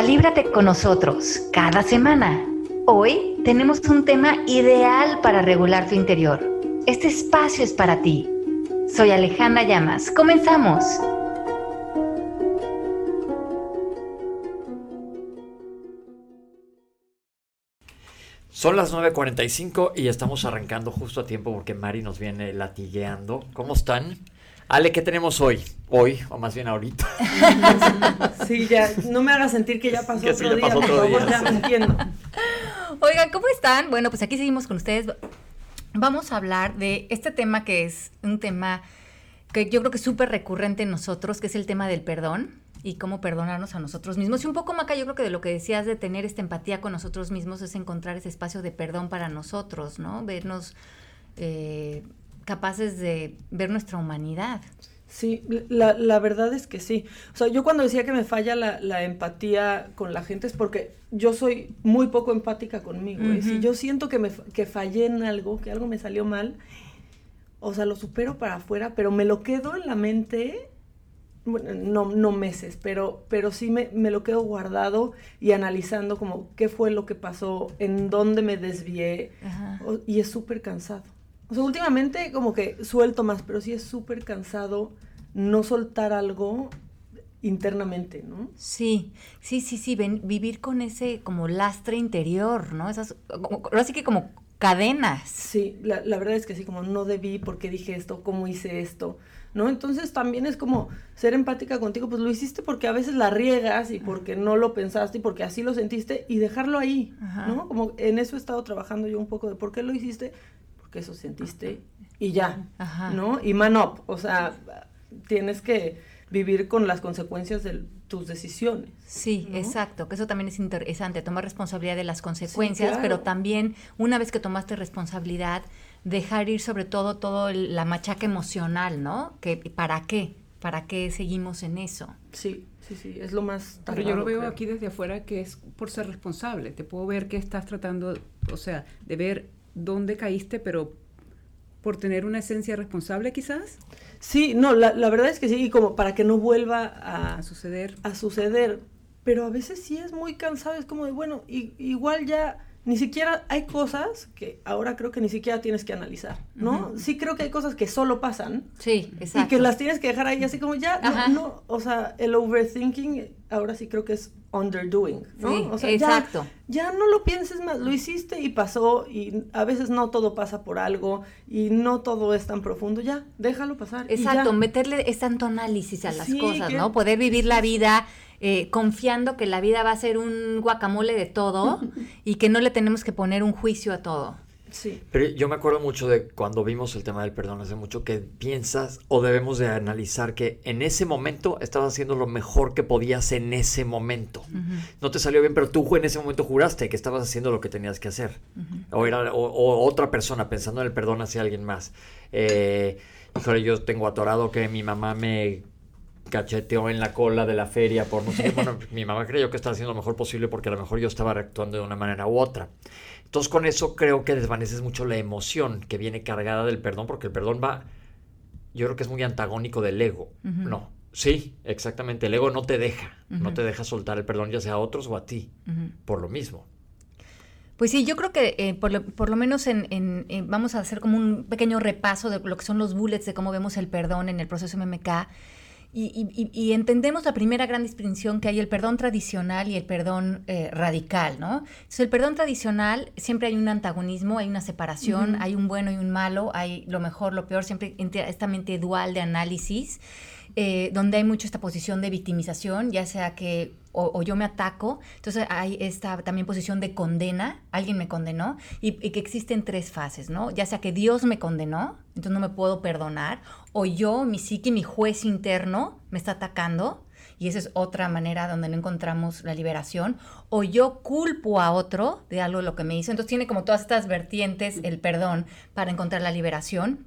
Calíbrate con nosotros cada semana. Hoy tenemos un tema ideal para regular tu interior. Este espacio es para ti. Soy Alejandra Llamas. Comenzamos. Son las 9.45 y estamos arrancando justo a tiempo porque Mari nos viene latigueando. ¿Cómo están? Ale, ¿qué tenemos hoy? Hoy, o más bien ahorita. Sí, ya, no me hagas sentir que ya pasó otro día, ya entiendo. Oigan, ¿cómo están? Bueno, pues aquí seguimos con ustedes. Vamos a hablar de este tema que es un tema que yo creo que es súper recurrente en nosotros, que es el tema del perdón y cómo perdonarnos a nosotros mismos. Y un poco, Maca, yo creo que de lo que decías de tener esta empatía con nosotros mismos es encontrar ese espacio de perdón para nosotros, ¿no? Vernos eh, capaces de ver nuestra humanidad. Sí, la, la, verdad es que sí. O sea, yo cuando decía que me falla la, la empatía con la gente es porque yo soy muy poco empática conmigo. Y si yo siento que, me, que fallé en algo, que algo me salió mal, o sea, lo supero para afuera, pero me lo quedo en la mente, bueno, no, no meses, pero, pero sí me, me lo quedo guardado y analizando como qué fue lo que pasó, en dónde me desvié, y es súper cansado. O sea, últimamente como que suelto más, pero sí es súper cansado no soltar algo internamente, ¿no? Sí, sí, sí, sí, vivir con ese como lastre interior, ¿no? Esas, ahora sí que como cadenas. Sí, la, la, verdad es que sí, como no debí, por qué dije esto, cómo hice esto, ¿no? Entonces también es como ser empática contigo, pues lo hiciste porque a veces la riegas y porque no lo pensaste y porque así lo sentiste y dejarlo ahí, ¿no? Como en eso he estado trabajando yo un poco de por qué lo hiciste, que eso sentiste y ya, ¿no? Y man up, o sea, tienes que vivir con las consecuencias de tus decisiones. Sí, exacto, que eso también es interesante, tomar responsabilidad de las consecuencias, pero también una vez que tomaste responsabilidad, dejar ir sobre todo todo la machaca emocional, ¿no? Que para qué, para qué seguimos en eso. Sí, sí, sí, es lo más. Pero yo lo veo aquí desde afuera que es por ser responsable. Te puedo ver que estás tratando, o sea, de ver dónde caíste, pero por tener una esencia responsable quizás. Sí, no, la, la verdad es que sí, y como para que no vuelva a, suceder. A suceder. Pero a veces sí es muy cansado, es como de, bueno, y, igual ya ni siquiera hay cosas que ahora creo que ni siquiera tienes que analizar, ¿no? Sí creo que hay cosas que solo pasan. Sí, exacto. Y que las tienes que dejar ahí así como ya, no, no, o sea, el overthinking ahora sí creo que es underdoing, ¿no? Sí, exacto. Ya, no lo pienses más, lo hiciste y pasó y a veces no todo pasa por algo y no todo es tan profundo, ya, déjalo pasar. Exacto, meterle ese tanto análisis a las cosas, ¿no? Poder vivir la vida eh, confiando que la vida va a ser un guacamole de todo y que no le tenemos que poner un juicio a todo. Sí. Pero yo me acuerdo mucho de cuando vimos el tema del perdón hace mucho que piensas o debemos de analizar que en ese momento estabas haciendo lo mejor que podías en ese momento. No te salió bien, pero tú en ese momento juraste que estabas haciendo lo que tenías que hacer. o, era, o, otra persona pensando en el perdón hacia alguien más. Eh, híjole, yo tengo atorado que mi mamá me cacheteó en la cola de la feria por no sé qué. Bueno, mi mamá creyó que estaba haciendo lo mejor posible porque a lo mejor yo estaba actuando de una manera u otra. Entonces con eso creo que desvaneces mucho la emoción que viene cargada del perdón, porque el perdón va, yo creo que es muy antagónico del ego. No, sí, exactamente, el ego no te deja, no te deja soltar el perdón ya sea a otros o a ti, por lo mismo. Pues sí, yo creo que eh, por, lo, menos en, vamos a hacer como un pequeño repaso de lo que son los bullets de cómo vemos el perdón en el proceso MMK. Y, entendemos la primera gran distinción que hay el perdón tradicional y el perdón eh, radical, ¿no? Entonces, el perdón tradicional siempre hay un antagonismo, hay una separación, hay un bueno y un malo, hay lo mejor, lo peor, siempre esta mente dual de análisis. Eh, donde hay mucho esta posición de victimización, ya sea que o, yo me ataco, entonces hay esta también posición de condena, alguien me condenó, y, que existen tres fases, ¿no? Ya sea que Dios me condenó, entonces no me puedo perdonar, o yo, mi psique, mi juez interno me está atacando, y esa es otra manera donde no encontramos la liberación, o yo culpo a otro de algo de lo que me hizo, entonces tiene como todas estas vertientes el perdón para encontrar la liberación,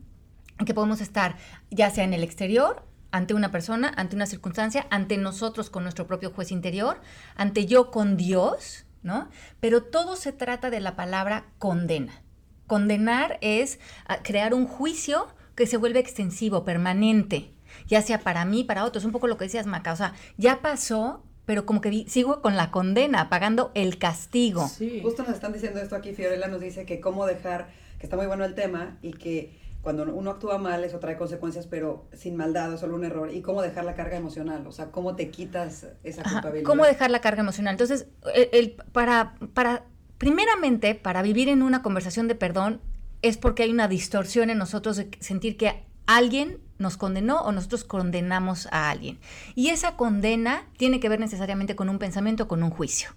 que podemos estar ya sea en el exterior ante una persona, ante una circunstancia, ante nosotros con nuestro propio juez interior, ante yo con Dios, ¿no? Pero todo se trata de la palabra condena. Condenar es ah, crear un juicio que se vuelve extensivo, permanente, ya sea para mí, para otros, un poco lo que decías, Maca, o sea, ya pasó, pero como que sigo con la condena, pagando el castigo. Sí. Justo nos están diciendo esto aquí, Fiorella nos dice que cómo dejar, que está muy bueno el tema y que cuando uno actúa mal eso trae consecuencias, pero sin maldad o solo un error. Y cómo dejar la carga emocional, o sea, cómo te quitas esa culpabilidad. ¿Cómo dejar la carga emocional? Entonces, el, para, para, primeramente, para vivir en una conversación de perdón, es porque hay una distorsión en nosotros de sentir que alguien nos condenó o nosotros condenamos a alguien. Y esa condena tiene que ver necesariamente con un pensamiento, con un juicio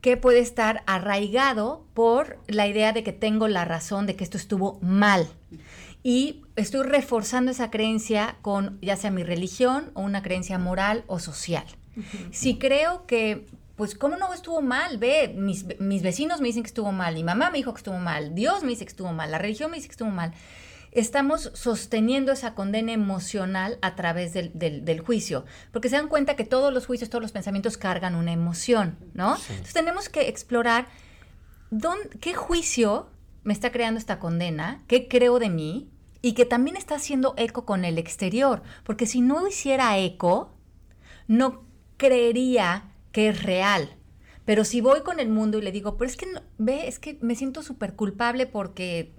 que puede estar arraigado por la idea de que tengo la razón de que esto estuvo mal. Y estoy reforzando esa creencia con ya sea mi religión o una creencia moral o social. Si creo que, pues, ¿cómo no estuvo mal? Ve, mis, mis vecinos me dicen que estuvo mal, mi mamá me dijo que estuvo mal, Dios me dice que estuvo mal, la religión me dice que estuvo mal estamos sosteniendo esa condena emocional a través del, juicio, porque se dan cuenta que todos los juicios, todos los pensamientos cargan una emoción, ¿no? Entonces tenemos que explorar qué juicio me está creando esta condena, qué creo de mí y que también está haciendo eco con el exterior, porque si no hiciera eco, no creería que es real. Pero si voy con el mundo y le digo, pero es que, ve, es que me siento súper culpable porque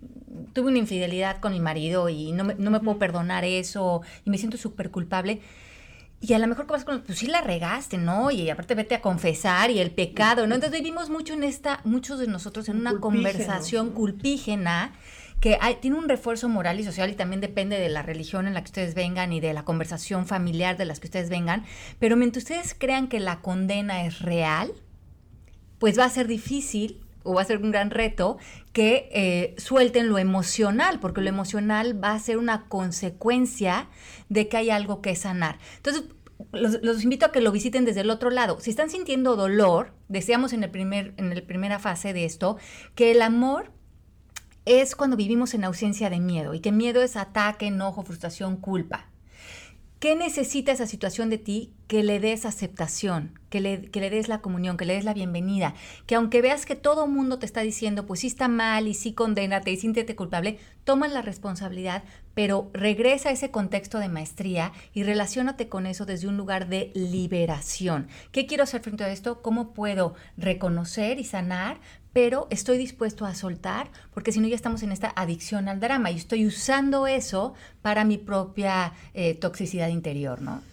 tuve una infidelidad con mi marido y no me, no me puedo perdonar eso y me siento súper culpable. Y a lo mejor vas con, pues sí la regaste, ¿no? Y aparte vete a confesar y el pecado, ¿no? Entonces vivimos mucho en esta, muchos de nosotros en una conversación culpígena que tiene un refuerzo moral y social y también depende de la religión en la que ustedes vengan y de la conversación familiar de las que ustedes vengan. Pero mientras ustedes crean que la condena es real, pues va a ser difícil o va a ser un gran reto que eh, suelten lo emocional, porque lo emocional va a ser una consecuencia de que hay algo que sanar. Entonces, los, invito a que lo visiten desde el otro lado. Si están sintiendo dolor, decíamos en, el primer, en la primera fase de esto, que el amor es cuando vivimos en ausencia de miedo y que miedo es ataque, enojo, frustración, culpa. ¿Qué necesita esa situación de ti? Que le des aceptación, que le, que le, des la comunión, que le des la bienvenida. Que aunque veas que todo el mundo te está diciendo, pues sí está mal y sí condénate y siéntete culpable, toma la responsabilidad, pero regresa a ese contexto de maestría y relacionate con eso desde un lugar de liberación. ¿Qué quiero hacer frente a esto? ¿Cómo puedo reconocer y sanar pero estoy dispuesto a soltar porque si no ya estamos en esta adicción al drama y estoy usando eso para mi propia eh, toxicidad interior, ¿no?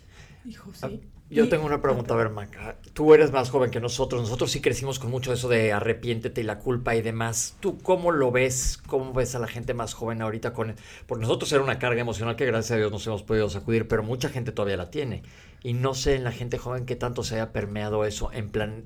Hijo, sí. Ah, yo tengo una pregunta, a ver, Maca. Tú eres más joven que nosotros. Nosotros sí crecimos con mucho eso de arrepiéntete y la culpa y demás. ¿Tú cómo lo ves? ¿Cómo ves a la gente más joven ahorita con Porque nosotros era una carga emocional que gracias a Dios nos hemos podido sacudir, pero mucha gente todavía la tiene. Y no sé en la gente joven qué tanto se haya permeado eso en plan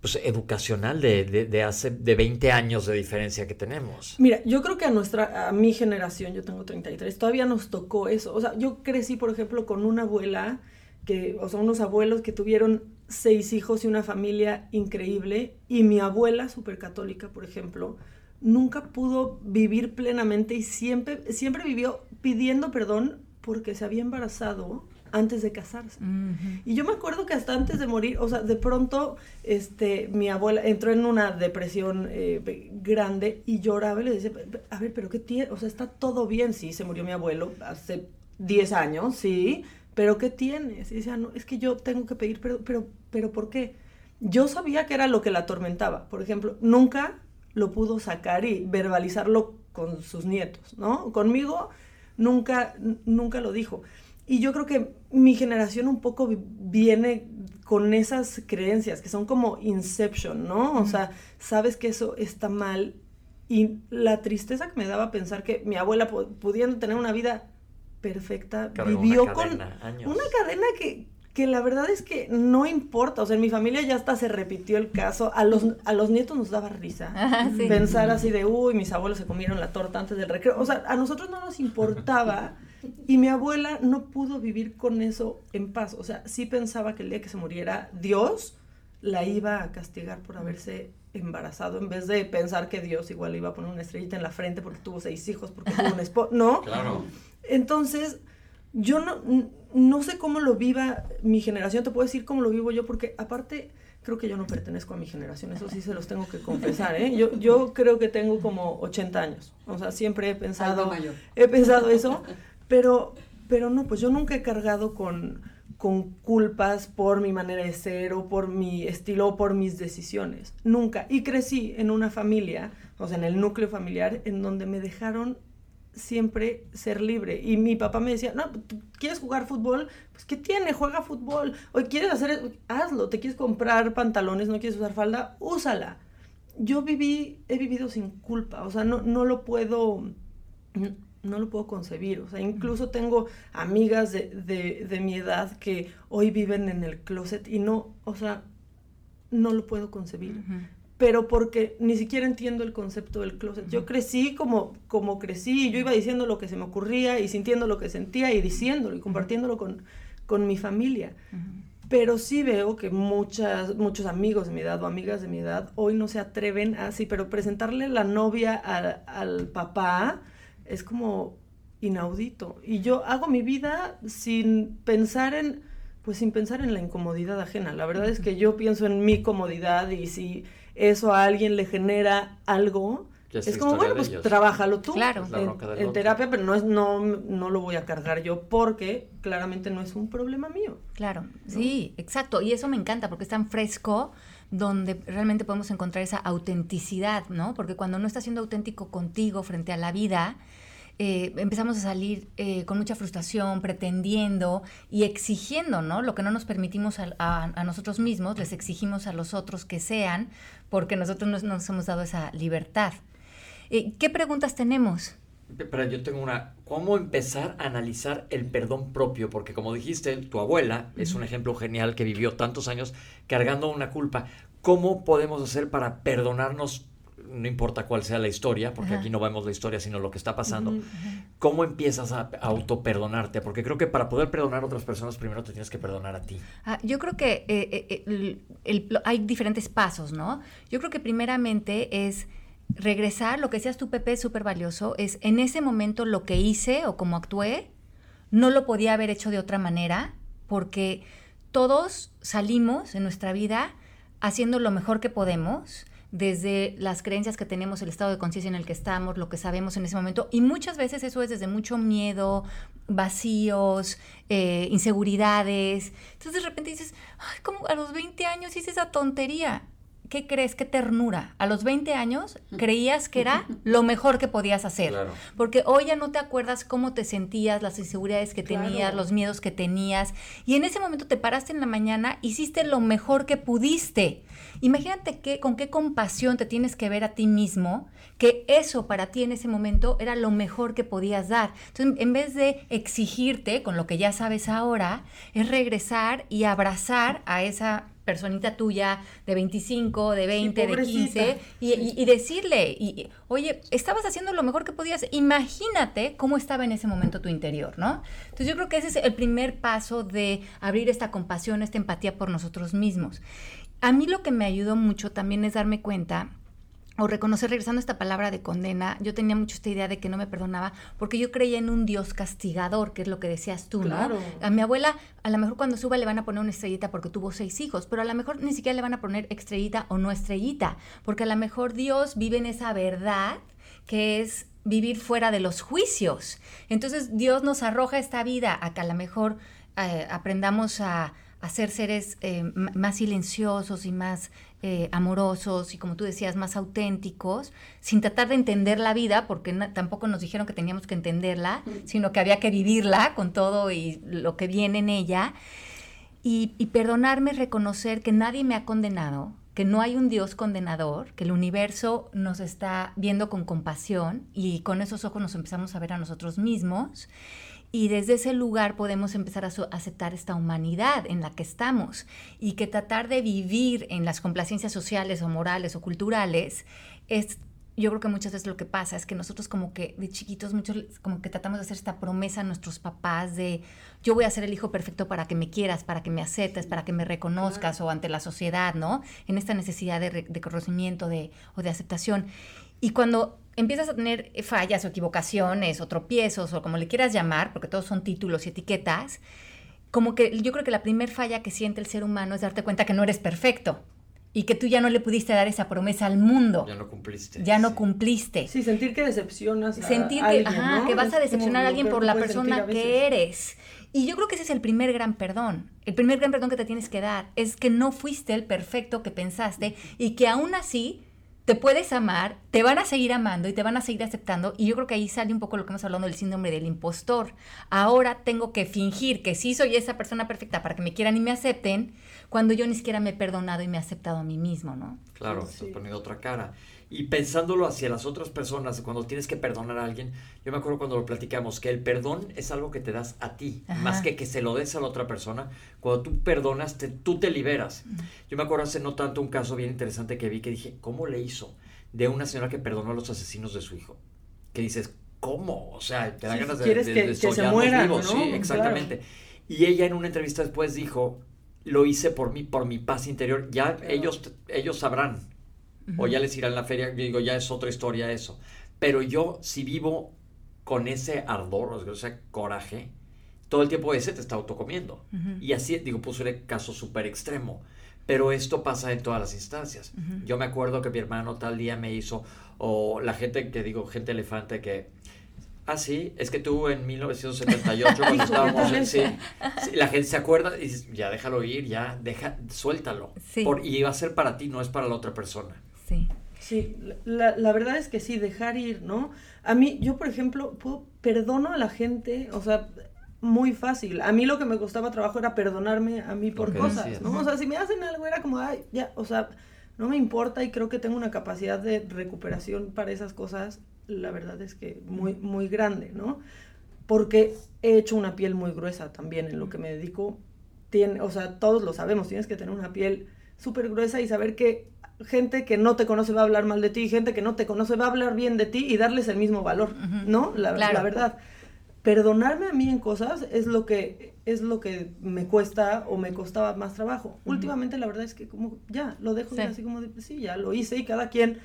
pues, educacional de, de, hace de 20 años de diferencia que tenemos. Mira, yo creo que a nuestra, a mi generación, yo tengo 33, todavía nos tocó eso. O sea, yo crecí, por ejemplo, con una abuela, que, o sea, unos abuelos que tuvieron seis hijos y una familia increíble, y mi abuela, súper católica, por ejemplo, nunca pudo vivir plenamente y siempre, siempre vivió pidiendo perdón porque se había embarazado antes de casarse. Y yo me acuerdo que hasta antes de morir, o sea, de pronto, este, mi abuela entró en una depresión eh, grande y lloraba y le decía, a ver, pero ¿qué tiene? O sea, está todo bien, sí, se murió mi abuelo hace 10 años, sí, pero ¿qué tienes? Y decía, no, es que yo tengo que pedir, pero, pero, pero ¿por qué? Yo sabía que era lo que la atormentaba. Por ejemplo, nunca lo pudo sacar y verbalizarlo con sus nietos, ¿no? Conmigo nunca, nunca lo dijo. Y yo creo que mi generación un poco viene con esas creencias que son como Inception, ¿no? O sea, sabes que eso está mal. Y la tristeza que me daba pensar que mi abuela, pudiendo tener una vida perfecta, vivió con una cadena que, que la verdad es que no importa. O sea, en mi familia ya hasta se repitió el caso. A los, a los nietos nos daba risa. Pensar así de, uy, mis abuelos se comieron la torta antes del recreo. O sea, a nosotros no nos importaba. Y mi abuela no pudo vivir con eso en paz. O sea, sí pensaba que el día que se muriera, Dios la iba a castigar por haberse embarazado, en vez de pensar que Dios igual iba a poner una estrellita en la frente porque tuvo seis hijos, porque tuvo un esposo. No. Claro. Entonces, yo no, no sé cómo lo viva mi generación, te puedo decir cómo lo vivo yo, porque aparte creo que yo no pertenezco a mi generación, eso sí se los tengo que confesar, ¿eh? Yo, yo creo que tengo como 80 años, o sea, siempre he pensado, he pensado eso, pero, pero no, pues yo nunca he cargado con, con culpas por mi manera de ser o por mi estilo o por mis decisiones. Nunca. Y crecí en una familia, o sea, en el núcleo familiar, en donde me dejaron siempre ser libre. Y mi papá me decía, no, ¿tú quieres jugar fútbol? Pues ¿qué tiene? Juega fútbol. O quieres hacer, hazlo. ¿Te quieres comprar pantalones? ¿No quieres usar falda? Úsala. Yo viví, he vivido sin culpa. O sea, no, no lo puedo no lo puedo concebir. O sea, incluso tengo amigas de, mi edad que hoy viven en el closet y no, o sea, no lo puedo concebir. Pero porque ni siquiera entiendo el concepto del closet. Yo crecí como, como crecí, yo iba diciendo lo que se me ocurría y sintiendo lo que sentía y diciéndolo y compartiéndolo con, con mi familia. Pero sí veo que muchas, muchos amigos de mi edad o amigas de mi edad hoy no se atreven así, pero presentarle la novia al papá, es como inaudito. Y yo hago mi vida sin pensar en, pues sin pensar en la incomodidad ajena. La verdad es que yo pienso en mi comodidad y si eso a alguien le genera algo, es, como, bueno, pues trabájalo tú claro. en, terapia, pero no, es, no, no lo voy a cargar yo porque claramente no es un problema mío. Claro, sí, exacto. Y eso me encanta porque es tan fresco donde realmente podemos encontrar esa autenticidad, ¿no? Porque cuando no estás siendo auténtico contigo frente a la vida, eh, empezamos a salir eh, con mucha frustración, pretendiendo y exigiendo, ¿no? Lo que no nos permitimos a, nosotros mismos, les exigimos a los otros que sean, porque nosotros no nos hemos dado esa libertad. Eh, ¿Qué preguntas tenemos? Pero yo tengo una, ¿cómo empezar a analizar el perdón propio? Porque como dijiste, tu abuela es un ejemplo genial que vivió tantos años cargando una culpa. ¿Cómo podemos hacer para perdonarnos no importa cuál sea la historia, porque aquí no vemos la historia, sino lo que está pasando, ¿cómo empiezas a, autoperdonarte? Porque creo que para poder perdonar a otras personas, primero te tienes que perdonar a ti. Ah, yo creo que eh, eh, hay diferentes pasos, ¿no? Yo creo que primeramente es regresar, lo que decías tú, Pepe, es súper valioso, es en ese momento lo que hice o como actué, no lo podía haber hecho de otra manera, porque todos salimos en nuestra vida haciendo lo mejor que podemos desde las creencias que tenemos, el estado de conciencia en el que estamos, lo que sabemos en ese momento. Y muchas veces eso es desde mucho miedo, vacíos, eh, inseguridades. Entonces de repente dices, ay, como a los 20 años hice esa tontería. ¿Qué crees? ¿Qué ternura? A los 20 años creías que era lo mejor que podías hacer. Porque hoy ya no te acuerdas cómo te sentías, las inseguridades que tenías, los miedos que tenías. Y en ese momento te paraste en la mañana, hiciste lo mejor que pudiste. Imagínate que, con qué compasión te tienes que ver a ti mismo, que eso para ti en ese momento era lo mejor que podías dar. Entonces, en vez de exigirte con lo que ya sabes ahora, es regresar y abrazar a esa personita tuya de 25, de 20, de 15 y, decirle, y, oye, estabas haciendo lo mejor que podías, imagínate cómo estaba en ese momento tu interior, ¿no? Entonces yo creo que ese es el primer paso de abrir esta compasión, esta empatía por nosotros mismos. A mí lo que me ayudó mucho también es darme cuenta o reconocer, regresando a esta palabra de condena, yo tenía mucho esta idea de que no me perdonaba porque yo creía en un Dios castigador, que es lo que decías tú, ¿no? A mi abuela, a lo mejor cuando suba le van a poner una estrellita porque tuvo seis hijos, pero a lo mejor ni siquiera le van a poner estrellita o no estrellita, porque a lo mejor Dios vive en esa verdad que es vivir fuera de los juicios. Entonces Dios nos arroja esta vida a que a lo mejor eh, aprendamos a, a ser seres eh, más silenciosos y más eh, amorosos y como tú decías, más auténticos, sin tratar de entender la vida, porque tampoco nos dijeron que teníamos que entenderla, sino que había que vivirla con todo y lo que viene en ella. Y, y perdonarme, reconocer que nadie me ha condenado, que no hay un Dios condenador, que el universo nos está viendo con compasión y con esos ojos nos empezamos a ver a nosotros mismos y desde ese lugar podemos empezar a aceptar esta humanidad en la que estamos y que tratar de vivir en las complacencias sociales o morales o culturales es yo creo que muchas veces lo que pasa es que nosotros como que de chiquitos muchos como que tratamos de hacer esta promesa a nuestros papás de yo voy a ser el hijo perfecto para que me quieras, para que me aceptes, para que me reconozcas o ante la sociedad, ¿no? En esta necesidad de, de conocimiento de, o de aceptación. Y cuando empiezas a tener fallas o equivocaciones o tropiezos o como le quieras llamar, porque todos son títulos y etiquetas, como que yo creo que la primer falla que siente el ser humano es darte cuenta que no eres perfecto y que tú ya no le pudiste dar esa promesa al mundo. Ya no cumpliste. Ya no cumpliste. Sí, sentir que decepcionas sentir que, que vas a decepcionar a alguien por la persona que eres. Y yo creo que ese es el primer gran perdón. El primer gran perdón que te tienes que dar es que no fuiste el perfecto que pensaste y que aún así te puedes amar, te van a seguir amando y te van a seguir aceptando. Y yo creo que ahí sale un poco lo que hemos hablado del síndrome del impostor. Ahora tengo que fingir que sí soy esa persona perfecta para que me quieran y me acepten, cuando yo ni siquiera me he perdonado y me he aceptado a mí mismo, ¿no? Claro, estás poniendo otra cara. Y pensándolo hacia las otras personas, cuando tienes que perdonar a alguien, yo me acuerdo cuando lo platicamos, que el perdón es algo que te das a ti, más que que se lo des a la otra persona. Cuando tú perdonas, te, tú te liberas. Yo me acuerdo hace no tanto un caso bien interesante que vi que dije, ¿cómo le hizo? De una señora que perdonó a los asesinos de su hijo. Que dices, ¿cómo? O sea, te da ganas de, quieres que, se mueran, ¿no? Sí, exactamente. Y ella en una entrevista después dijo, lo hice por mí, por mi paz interior. Ya ellos, ellos sabrán o ya les irá en la feria, digo, ya es otra historia eso. Pero yo, si vivo con ese ardor, o ese coraje, todo el tiempo ese te está autocomiendo. Y así, digo, puse un caso súper extremo. Pero esto pasa en todas las instancias. Yo me acuerdo que mi hermano tal día me hizo, o la gente que digo, gente elefante que, ah, sí, es que tú en 1978 cuando estábamos en, sí, la gente se acuerda y dices, ya déjalo ir, ya, deja, suéltalo. Por, y va a ser para ti, no es para la otra persona. Sí. Sí, la, la, verdad es que sí, dejar ir, ¿no? A mí, yo por ejemplo, puedo, perdono a la gente, o sea, muy fácil. A mí lo que me costaba trabajo era perdonarme a mí por cosas, ¿no? O sea, si me hacen algo era como, ay, ya, o sea, no me importa y creo que tengo una capacidad de recuperación para esas cosas, la verdad es que muy, muy grande, ¿no? Porque he hecho una piel muy gruesa también en lo que me dedico. Tiene, o sea, todos lo sabemos, tienes que tener una piel súper gruesa y saber que gente que no te conoce va a hablar mal de ti, gente que no te conoce va a hablar bien de ti y darles el mismo valor, ¿no? La, la, verdad. Perdonarme a mí en cosas es lo que es lo que me cuesta o me costaba más trabajo. Últimamente la verdad es que como ya lo dejo así como de, sí, ya lo hice y cada quien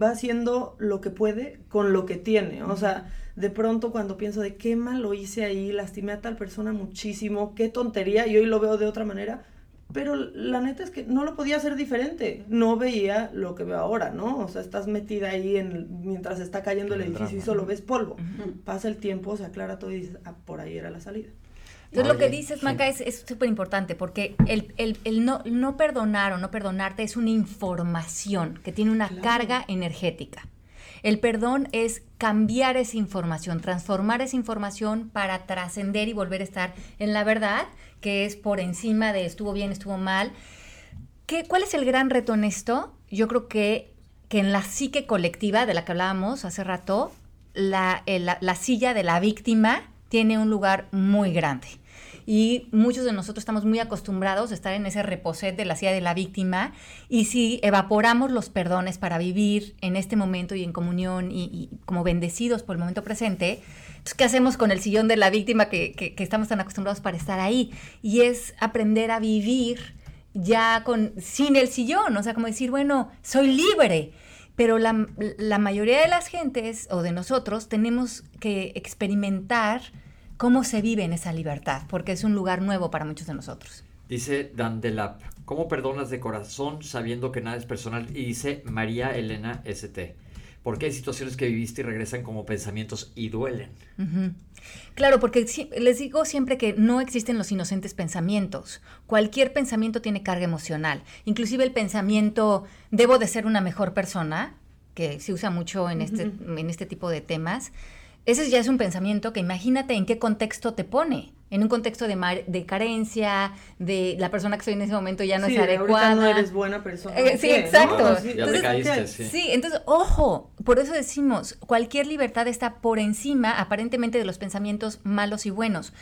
va haciendo lo que puede con lo que tiene. O sea, de pronto cuando pienso de qué mal lo hice ahí, lastimé a tal persona muchísimo, qué tontería y hoy lo veo de otra manera, pero la neta es que no lo podía hacer diferente. No veía lo que veo ahora, ¿no? O sea, estás metida ahí en, mientras está cayendo el edificio y solo ves polvo. Pasa el tiempo, se aclara todo y dices, ah, por ahí era la salida. Entonces, lo que dices, Maca, es súper importante porque el, el, el, no, no perdonar o no perdonarte es una información que tiene una carga energética. El perdón es cambiar esa información, transformar esa información para trascender y volver a estar en la verdad, que es por encima de estuvo bien, estuvo mal. ¿Qué, ¿Cuál es el gran reto en esto? Yo creo que, que en la psique colectiva de la que hablábamos hace rato, la, la silla de la víctima tiene un lugar muy grande y muchos de nosotros estamos muy acostumbrados a estar en ese reposet de la silla de la víctima y si evaporamos los perdones para vivir en este momento y en comunión y, como bendecidos por el momento presente, ¿qué hacemos con el sillón de la víctima que, estamos tan acostumbrados para estar ahí? Y es aprender a vivir ya con, sin el sillón, o sea, como decir, bueno, soy libre. Pero la, la mayoría de las gentes o de nosotros tenemos que experimentar ¿Cómo se vive en esa libertad? Porque es un lugar nuevo para muchos de nosotros. Dice Dan Delap, ¿cómo perdonas de corazón sabiendo que nada es personal? Y dice María Elena ST, ¿por qué hay situaciones que viviste y regresan como pensamientos y duelen? Claro, porque les digo siempre que no existen los inocentes pensamientos. Cualquier pensamiento tiene carga emocional. Inclusive el pensamiento, debo de ser una mejor persona, que se usa mucho en, este, en este tipo de temas ese ya es un pensamiento que imagínate en qué contexto te pone. En un contexto de, de carencia, de la persona que soy en ese momento ya no es adecuada. no eres buena persona. Eh, sí, exacto. ya entonces, caíste, sí. sí, entonces, ojo, por eso decimos, cualquier libertad está por encima, aparentemente, de los pensamientos malos y buenos.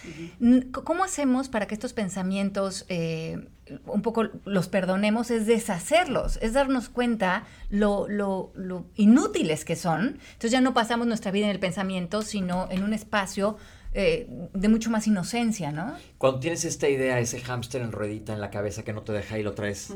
¿Cómo hacemos para que estos pensamientos eh, un poco los perdonemos? Es deshacerlos, es darnos cuenta lo, lo, lo inútiles que son. Entonces ya no pasamos nuestra vida en el pensamiento, sino en un espacio eh, de mucho más inocencia, ¿no? Cuando tienes esta idea, ese hámster en ruedita en la cabeza que no te deja y lo traes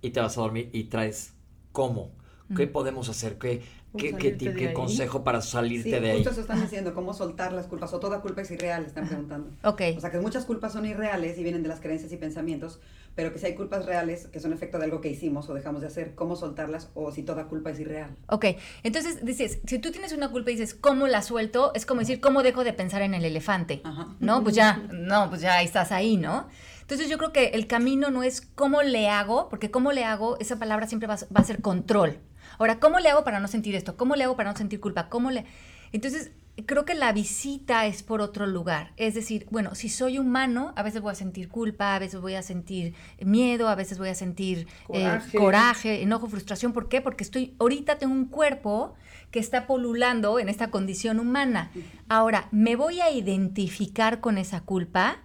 y te vas a dormir y traes cómo, ¿Qué podemos hacer? ¿Qué, ¿Cómo qué, qué, tip- qué consejo para salirte Sí, de ahí? justo eso están diciendo, cómo soltar las culpas, o toda culpa es irreal, están preguntando. Ok. O sea, que muchas culpas son irreales y vienen de las creencias y pensamientos, pero que si hay culpas reales, que son efecto de algo que hicimos o dejamos de hacer, cómo soltarlas, o si toda culpa es irreal. Ok, entonces dices, si tú tienes una culpa y dices, ¿cómo la suelto? Es como decir, ¿cómo dejo de pensar en el elefante? Ajá. ¿No? Pues ya, no, pues ya estás ahí, ¿no? Entonces yo creo que el camino no es cómo le hago, porque cómo le hago, esa palabra siempre va, a- va a ser control. Ahora, ¿cómo le hago para no sentir esto? ¿Cómo le hago para no sentir culpa? ¿Cómo le...? Entonces, creo que la visita es por otro lugar. Es decir, bueno, si soy humano, a veces voy a sentir culpa, a veces voy a sentir miedo, a veces voy a sentir eh, Coraje. coraje, enojo, frustración. ¿Por qué? Porque estoy, ahorita tengo un cuerpo que está polulando en esta condición humana. Ahora, ¿me voy a identificar con esa culpa?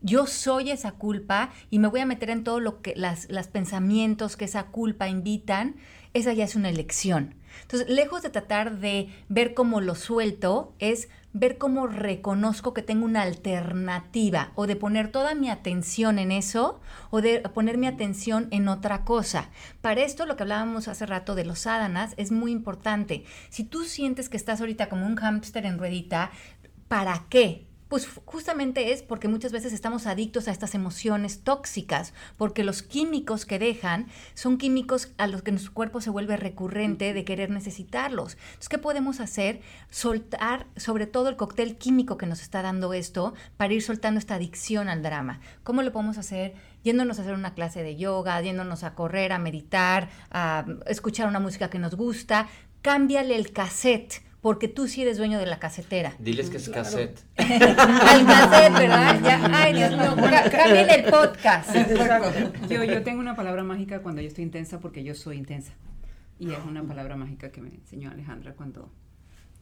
Yo soy esa culpa y me voy a meter en todo lo que las, las pensamientos que esa culpa invitan. Esa ya es una elección. Entonces, lejos de tratar de ver cómo lo suelto, es ver cómo reconozco que tengo una alternativa o de poner toda mi atención en eso o de poner mi atención en otra cosa. Para esto, lo que hablábamos hace rato de los sádanas es muy importante. Si tú sientes que estás ahorita como un hámster en ruedita, ¿para qué? Pues justamente es porque muchas veces estamos adictos a estas emociones tóxicas, porque los químicos que dejan son químicos a los que nuestro cuerpo se vuelve recurrente de querer necesitarlos. Entonces, ¿qué podemos hacer? Soltar sobre todo el cóctel químico que nos está dando esto para ir soltando esta adicción al drama. ¿Cómo lo podemos hacer? Yéndonos a hacer una clase de yoga, yéndonos a correr, a meditar, a escuchar una música que nos gusta. Cámbiale el cassette porque tú sí eres dueño de la casetera. Diles que es cassette. Al cassette, ¿verdad? Ya, ay, Dios mío, ca- cambien el podcast. Yo, yo tengo una palabra mágica cuando yo estoy intensa porque yo soy intensa. Y es una palabra mágica que me enseñó Alejandra cuando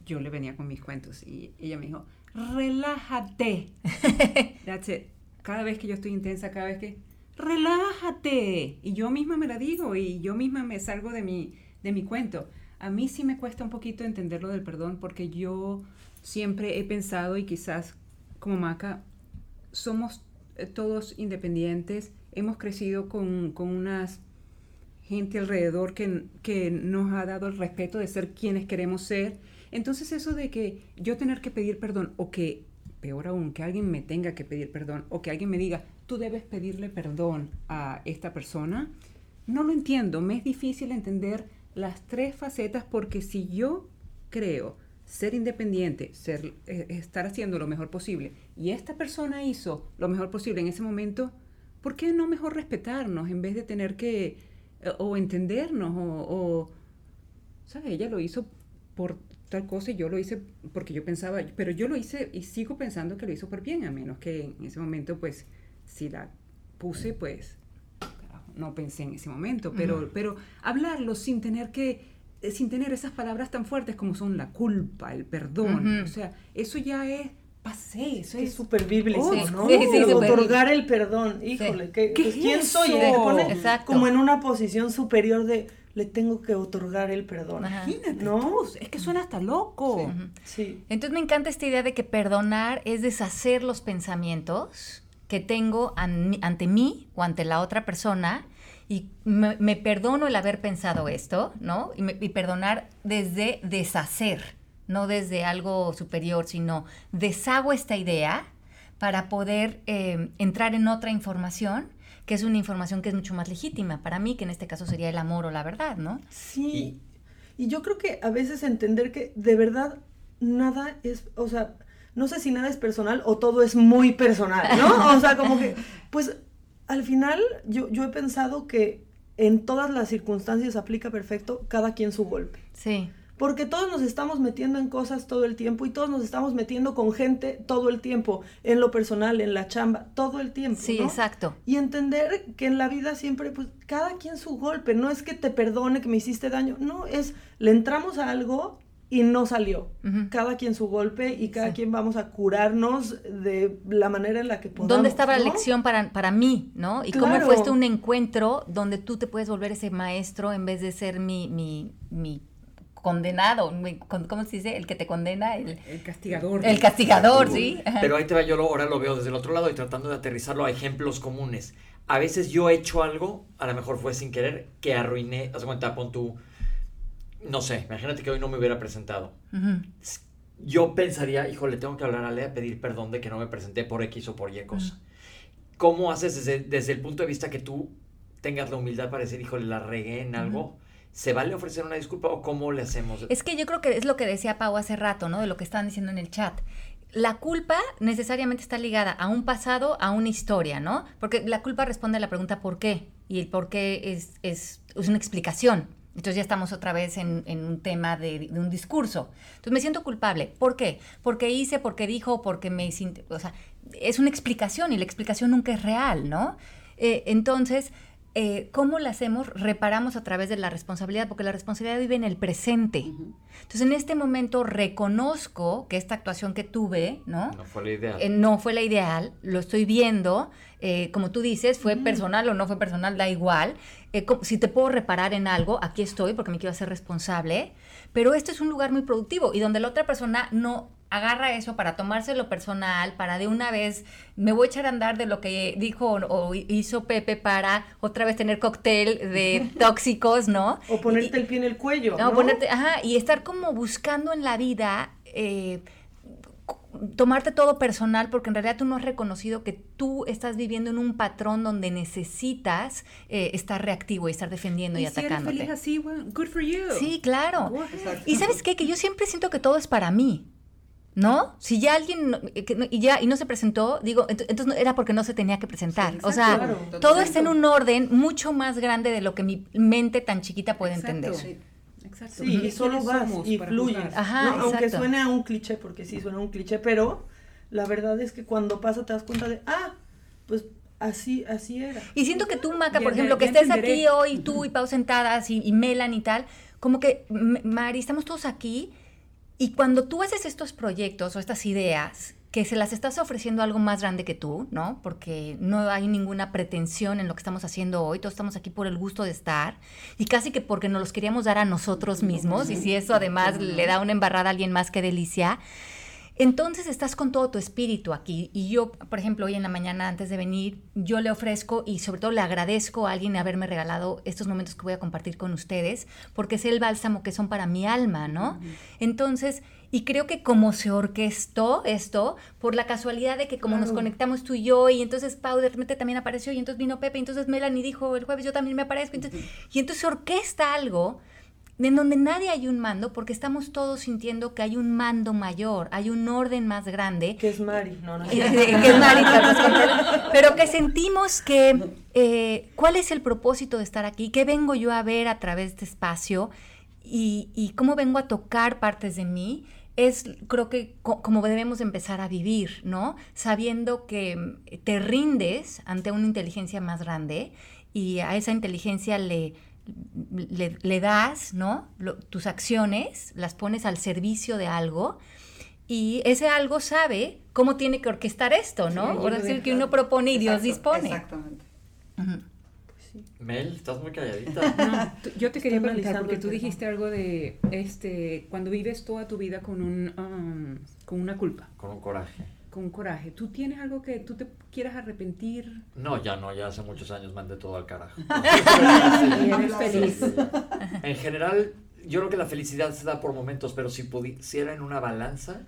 yo le venía con mis cuentos. Y ella me dijo, relájate. That's it. Cada vez que yo estoy intensa, cada vez que, relájate. Y yo misma me la digo y yo misma me salgo de mi, de mi cuento. A mí sí me cuesta un poquito entender lo del perdón porque yo siempre he pensado y quizás como Maca somos eh, todos independientes, hemos crecido con, con unas gente alrededor que, que nos ha dado el respeto de ser quienes queremos ser. Entonces eso de que yo tener que pedir perdón o que, peor aún, que alguien me tenga que pedir perdón o que alguien me diga, tú debes pedirle perdón a esta persona, no lo entiendo. Me es difícil entender las tres facetas porque si yo creo ser independiente, ser, eh, estar haciendo lo mejor posible y esta persona hizo lo mejor posible en ese momento, ¿por qué no mejor respetarnos en vez de tener que eh, o entendernos o, o, ¿sabes? Ella lo hizo por tal cosa y yo lo hice porque yo pensaba, pero yo lo hice y sigo pensando que lo hizo por bien, a menos que en ese momento, pues, si la puse, pues, no pensé en ese momento, pero, pero hablarlo sin tener que, eh, sin tener esas palabras tan fuertes como son la culpa, el perdón, Ujú. o sea, eso ya es pasé, eso Es es súper bíblico, Oh, ¿no? sí, sí, Otorgar el perdón. Híjole, ¿qué, ¿Qué pues, es ¿quién soy? eso? Te pone como en una posición superior de le tengo que otorgar el perdón. Ajá. Imagínate ¿No? tú, es que suena hasta loco. Sí. Entonces me encanta esta idea de que perdonar es deshacer los pensamientos que tengo an- ante mí o ante la otra persona y me, me perdono el haber pensado esto, ¿no? Y, me- y perdonar desde deshacer, no desde algo superior, sino deshago esta idea para poder eh, entrar en otra información que es una información que es mucho más legítima para mí, que en este caso sería el amor o la verdad, ¿no? Sí. Y yo creo que a veces entender que de verdad nada es, o sea, no sé si nada es personal o todo es muy personal, ¿no? O sea, como que, pues al final yo, yo he pensado que en todas las circunstancias aplica perfecto cada quien su golpe. Sí. Porque todos nos estamos metiendo en cosas todo el tiempo y todos nos estamos metiendo con gente todo el tiempo, en lo personal, en la chamba, todo el tiempo. Sí, ¿no? exacto. Y entender que en la vida siempre, pues, cada quien su golpe. No es que te perdone que me hiciste daño. No, es, le entramos a algo y no salió. Cada quien su golpe y cada Sí. quien vamos a curarnos de la manera en la que podamos. ¿Dónde estaba la lección para, para mí, no? Y cómo fue este un encuentro donde tú te puedes volver ese maestro en vez de ser mi, mi, mi condenado, mi- con- ¿cómo se dice? El que te condena, el, El castigador. el castigador, ¿sí? Pero ahí te va, yo lo- ahora lo veo desde el otro lado y tratando de aterrizarlo a ejemplos comunes. A veces yo he hecho algo, a lo mejor fue sin querer, que arruiné, haz cuenta, pon tú, no sé, imagínate que hoy no me hubiera presentado. Yo pensaría, híjole, tengo que hablar a Lea, pedir perdón de que no me presenté por X o por Y cosa. ¿Cómo haces desde, desde el punto de vista que tú tengas la humildad para decir, híjole, la regué en algo? ¿Se vale ofrecer una disculpa o cómo le hacemos? Es que yo creo que es lo que decía Pau hace rato, ¿no? De lo que estaban diciendo en el chat. La culpa necesariamente está ligada a un pasado, a una historia, ¿no? Porque la culpa responde a la pregunta ¿por qué? Y el por qué es, es, es una explicación. Entonces ya estamos otra vez en, en un tema de, de un discurso. Entonces me siento culpable. ¿Por qué? Porque hice, porque dijo, porque me... O sea, es una explicación y la explicación nunca es real, ¿no? Eh, entonces, eh, ¿cómo la hacemos? Reparamos a través de la responsabilidad, porque la responsabilidad vive en el presente. Entonces, en este momento reconozco que esta actuación que tuve, ¿no? No fue la idea. Eh, no fue la ideal, lo estoy viendo, eh, como tú dices, fue personal o no fue personal, da igual. Eh, si te puedo reparar en algo, aquí estoy porque me quiero hacer responsable, pero este es un lugar muy productivo y donde la otra persona no agarra eso para tomárselo personal, para de una vez, me voy a echar a andar de lo que dijo o, o hizo Pepe para otra vez tener cóctel de tóxicos, ¿no? O ponerte Y- el pie en el cuello. no, ¿no? ponerte, ajá, y estar como buscando en la vida, eh, tomarte todo personal, porque en realidad tú no has reconocido que tú estás viviendo en un patrón donde necesitas eh, estar reactivo y estar defendiendo y, si eres atacándote. feliz así, well, good for you. Sí, claro. Y sabes qué, que yo siempre siento que todo es para mí. ¿No? Si ya alguien eh, y ya y no se presentó, digo, ent- entonces era porque no se tenía que presentar. Sí, o sea, claro. todo está en un orden mucho más grande de lo que mi mente tan chiquita puede Exacto. entender. Sí. Exacto. Sí, y ¿Quiénes solo vas y fluyes. Ajá, ¿no? Aunque suene a un cliché, porque sí suena a un cliché, pero la verdad es que cuando pasa te das cuenta de, ah, pues así, así era. Y siento que tú, Maca, por ejemplo, que ya estés entenderé. aquí hoy, tú y Pau sentadas y, y Melan y tal, como que, Mari, estamos todos aquí y cuando tú haces estos proyectos o estas ideas, que se las estás ofreciendo algo más grande que tú, ¿no? Porque no hay ninguna pretensión en lo que estamos haciendo hoy, todos estamos aquí por el gusto de estar y casi que porque nos los queríamos dar a nosotros mismos y si eso además le da una embarrada a alguien más, qué delicia. Entonces estás con todo tu espíritu aquí y yo, por ejemplo, hoy en la mañana antes de venir, yo le ofrezco y sobre todo le agradezco a alguien haberme regalado estos momentos que voy a compartir con ustedes, porque es el bálsamo que son para mi alma, ¿no? Entonces, y creo que como se orquestó esto, por la casualidad de que como nos conectamos tú y yo, y entonces Pau de repente también apareció, y entonces vino Pepe, y entonces Melanie dijo el jueves yo también me aparezco, entonces, y entonces se orquesta algo en donde nadie hay un mando, porque estamos todos sintiendo que hay un mando mayor, hay un orden más grande. Que es Mari, no, no. Que es controla, pero que sentimos que eh, cuál es el propósito de estar aquí, qué vengo yo a ver a través de este espacio y, y cómo vengo a tocar partes de mí, es creo que co- como debemos empezar a vivir, ¿no? Sabiendo que mm, te rindes ante una inteligencia más grande y a esa inteligencia le, le, le das, ¿no? Lo- tus acciones, las pones al servicio de algo y ese algo sabe cómo tiene que orquestar esto, ¿no? Sí, sí deja. que uno propone y Dios Exacto, dispone. Exactamente. Mel, estás muy calladita. No, tú- yo te quería preguntar, porque tú dijiste algo de, este, cuando vives toda tu vida con un, um, con una culpa, Con un coraje. con un coraje, ¿tú tienes algo que tú te quieras arrepentir? No, ya no, ya hace muchos años mandé todo al carajo. Y eres feliz. En general, yo creo que la felicidad se da por momentos, pero si pudiera en una balanza,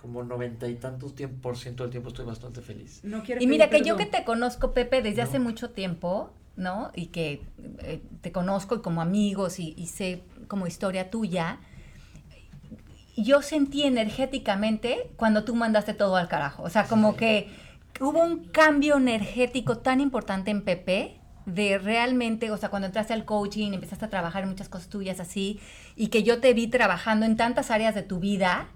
como noventa y tantos tiempo, por ciento del tiempo estoy bastante feliz. No Y mira que pedir yo que perdón. te conozco, Pepe, desde hace No. mucho tiempo, ¿no? Y que eh, te conozco y como amigos y, y sé como historia tuya, yo sentí energéticamente cuando tú mandaste todo al carajo. O sea, como que hubo un cambio energético tan importante en Pepe de realmente, o sea, cuando entraste al coaching, empezaste a trabajar en muchas cosas tuyas así, y que yo te vi trabajando en tantas áreas de tu vida,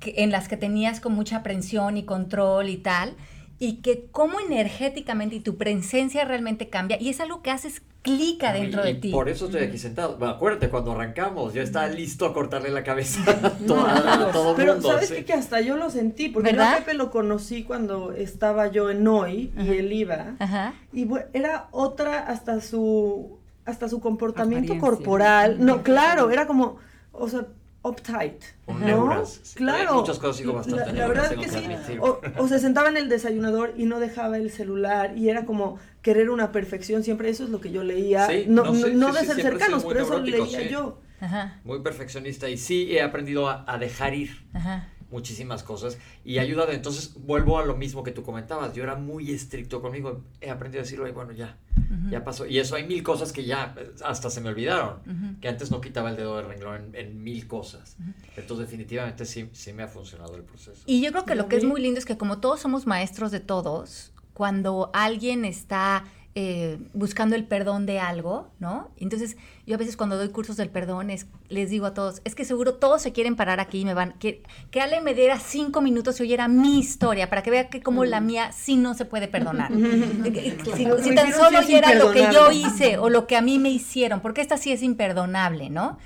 que, en las que tenías con mucha aprensión y control y tal, y que cómo energéticamente y tu presencia realmente cambia, y es algo que haces clic adentro Y de ti. Por eso estoy aquí sentado. Bueno, acuérdate, cuando arrancamos, yo estaba listo a cortarle la cabeza a, toda- a todo el Pero mundo. sabes sí. qué? que hasta yo lo sentí, porque yo ¿Verdad? a Pepe lo conocí cuando estaba yo en Noy y él iba. Ajá. Y bu- era otra hasta su hasta su comportamiento corporal. No, claro, era como, o sea, uptight. Un ¿no? neuras. Sí, Claro. muchas cosas sigo bastante La, la neuras, verdad tengo que que sí. O, o se sentaba en el desayunador y no dejaba el celular y era como querer una perfección siempre. Eso es lo que yo leía. Sí, no no no, sé, no sí, de ser cercanos, pero eso leía sí. yo. muy perfeccionista y sí he aprendido a, dejar ir. Muchísimas cosas y ayudado. Entonces vuelvo a lo mismo que tú comentabas. Yo era muy estricto conmigo. He aprendido a decirlo y bueno, ya, ya pasó. Y eso hay mil cosas que ya hasta se me olvidaron. Que antes no quitaba el dedo del renglón en, mil cosas. Entonces definitivamente sí, sí me ha funcionado el proceso. Y yo creo que lo que es muy lindo es que como todos somos maestros de todos, cuando alguien está eh, buscando el perdón de algo, ¿no? Entonces, yo a veces cuando doy cursos del perdón, les digo a todos, es que seguro todos se quieren parar aquí y me van, que, que Ale me diera cinco minutos y oyera mi historia, para que vea que como la mía sí no se puede perdonar. si, tan solo oyera lo que yo hice o lo que a mí me hicieron, porque esta sí es imperdonable, ¿no?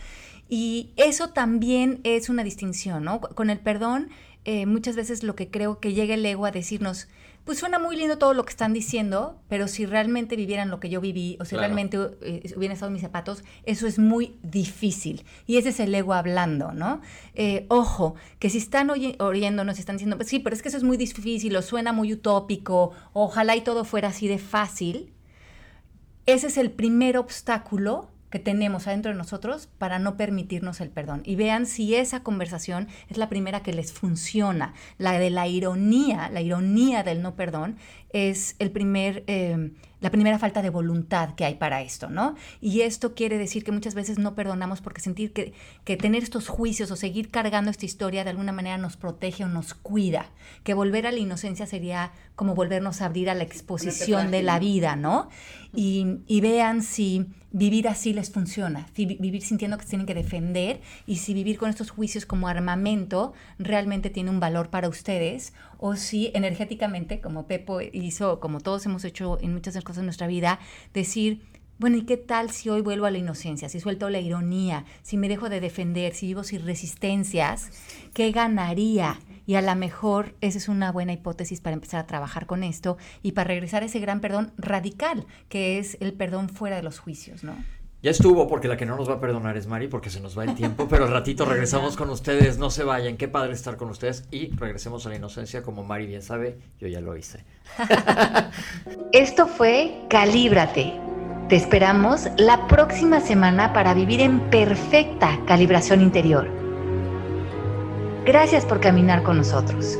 Y eso también es una distinción, ¿no? Con el perdón, eh, muchas veces lo que creo que llega el ego a decirnos, pues suena muy lindo todo lo que están diciendo, pero si realmente vivieran lo que yo viví o si realmente eh, hubieran estado en mis zapatos, eso es muy difícil. Y ese es el ego hablando, ¿no? Eh, ojo, que si están oyéndonos, están diciendo, pues sí, pero es que eso es muy difícil o suena muy utópico, ojalá y todo fuera así de fácil. Ese es el primer obstáculo que tenemos adentro de nosotros para no permitirnos el perdón. Y vean si esa conversación es la primera que les funciona. La de la ironía, la ironía del no perdón, es el primer, eh, la primera falta de voluntad que hay para esto, ¿no? Y esto quiere decir que muchas veces no perdonamos porque sentir que, que tener estos juicios o seguir cargando esta historia de alguna manera nos protege o nos cuida. Que volver a la inocencia sería como volvernos a abrir a la exposición de la vida, ¿no? Y, y vean si vivir así les funciona, vivir sintiendo que se tienen que defender y si vivir con estos juicios como armamento realmente tiene un valor para ustedes o si energéticamente, como Pepo hizo, como todos hemos hecho en muchas cosas en nuestra vida, decir, bueno, ¿y qué tal si hoy vuelvo a la inocencia? Si suelto la ironía, si me dejo de defender, si vivo sin resistencias, ¿qué ganaría? Y a lo mejor esa es una buena hipótesis para empezar a trabajar con esto y para regresar a ese gran perdón radical, que es el perdón fuera de los juicios, ¿no? Ya estuvo, porque la que no nos va a perdonar es Mari, porque se nos va el tiempo, pero al ratito regresamos con ustedes, no se vayan, qué padre estar con ustedes y regresemos a la inocencia, como Mari bien sabe, yo ya lo hice. Esto fue Calíbrate. Te esperamos la próxima semana para vivir en perfecta calibración interior. Gracias por caminar con nosotros.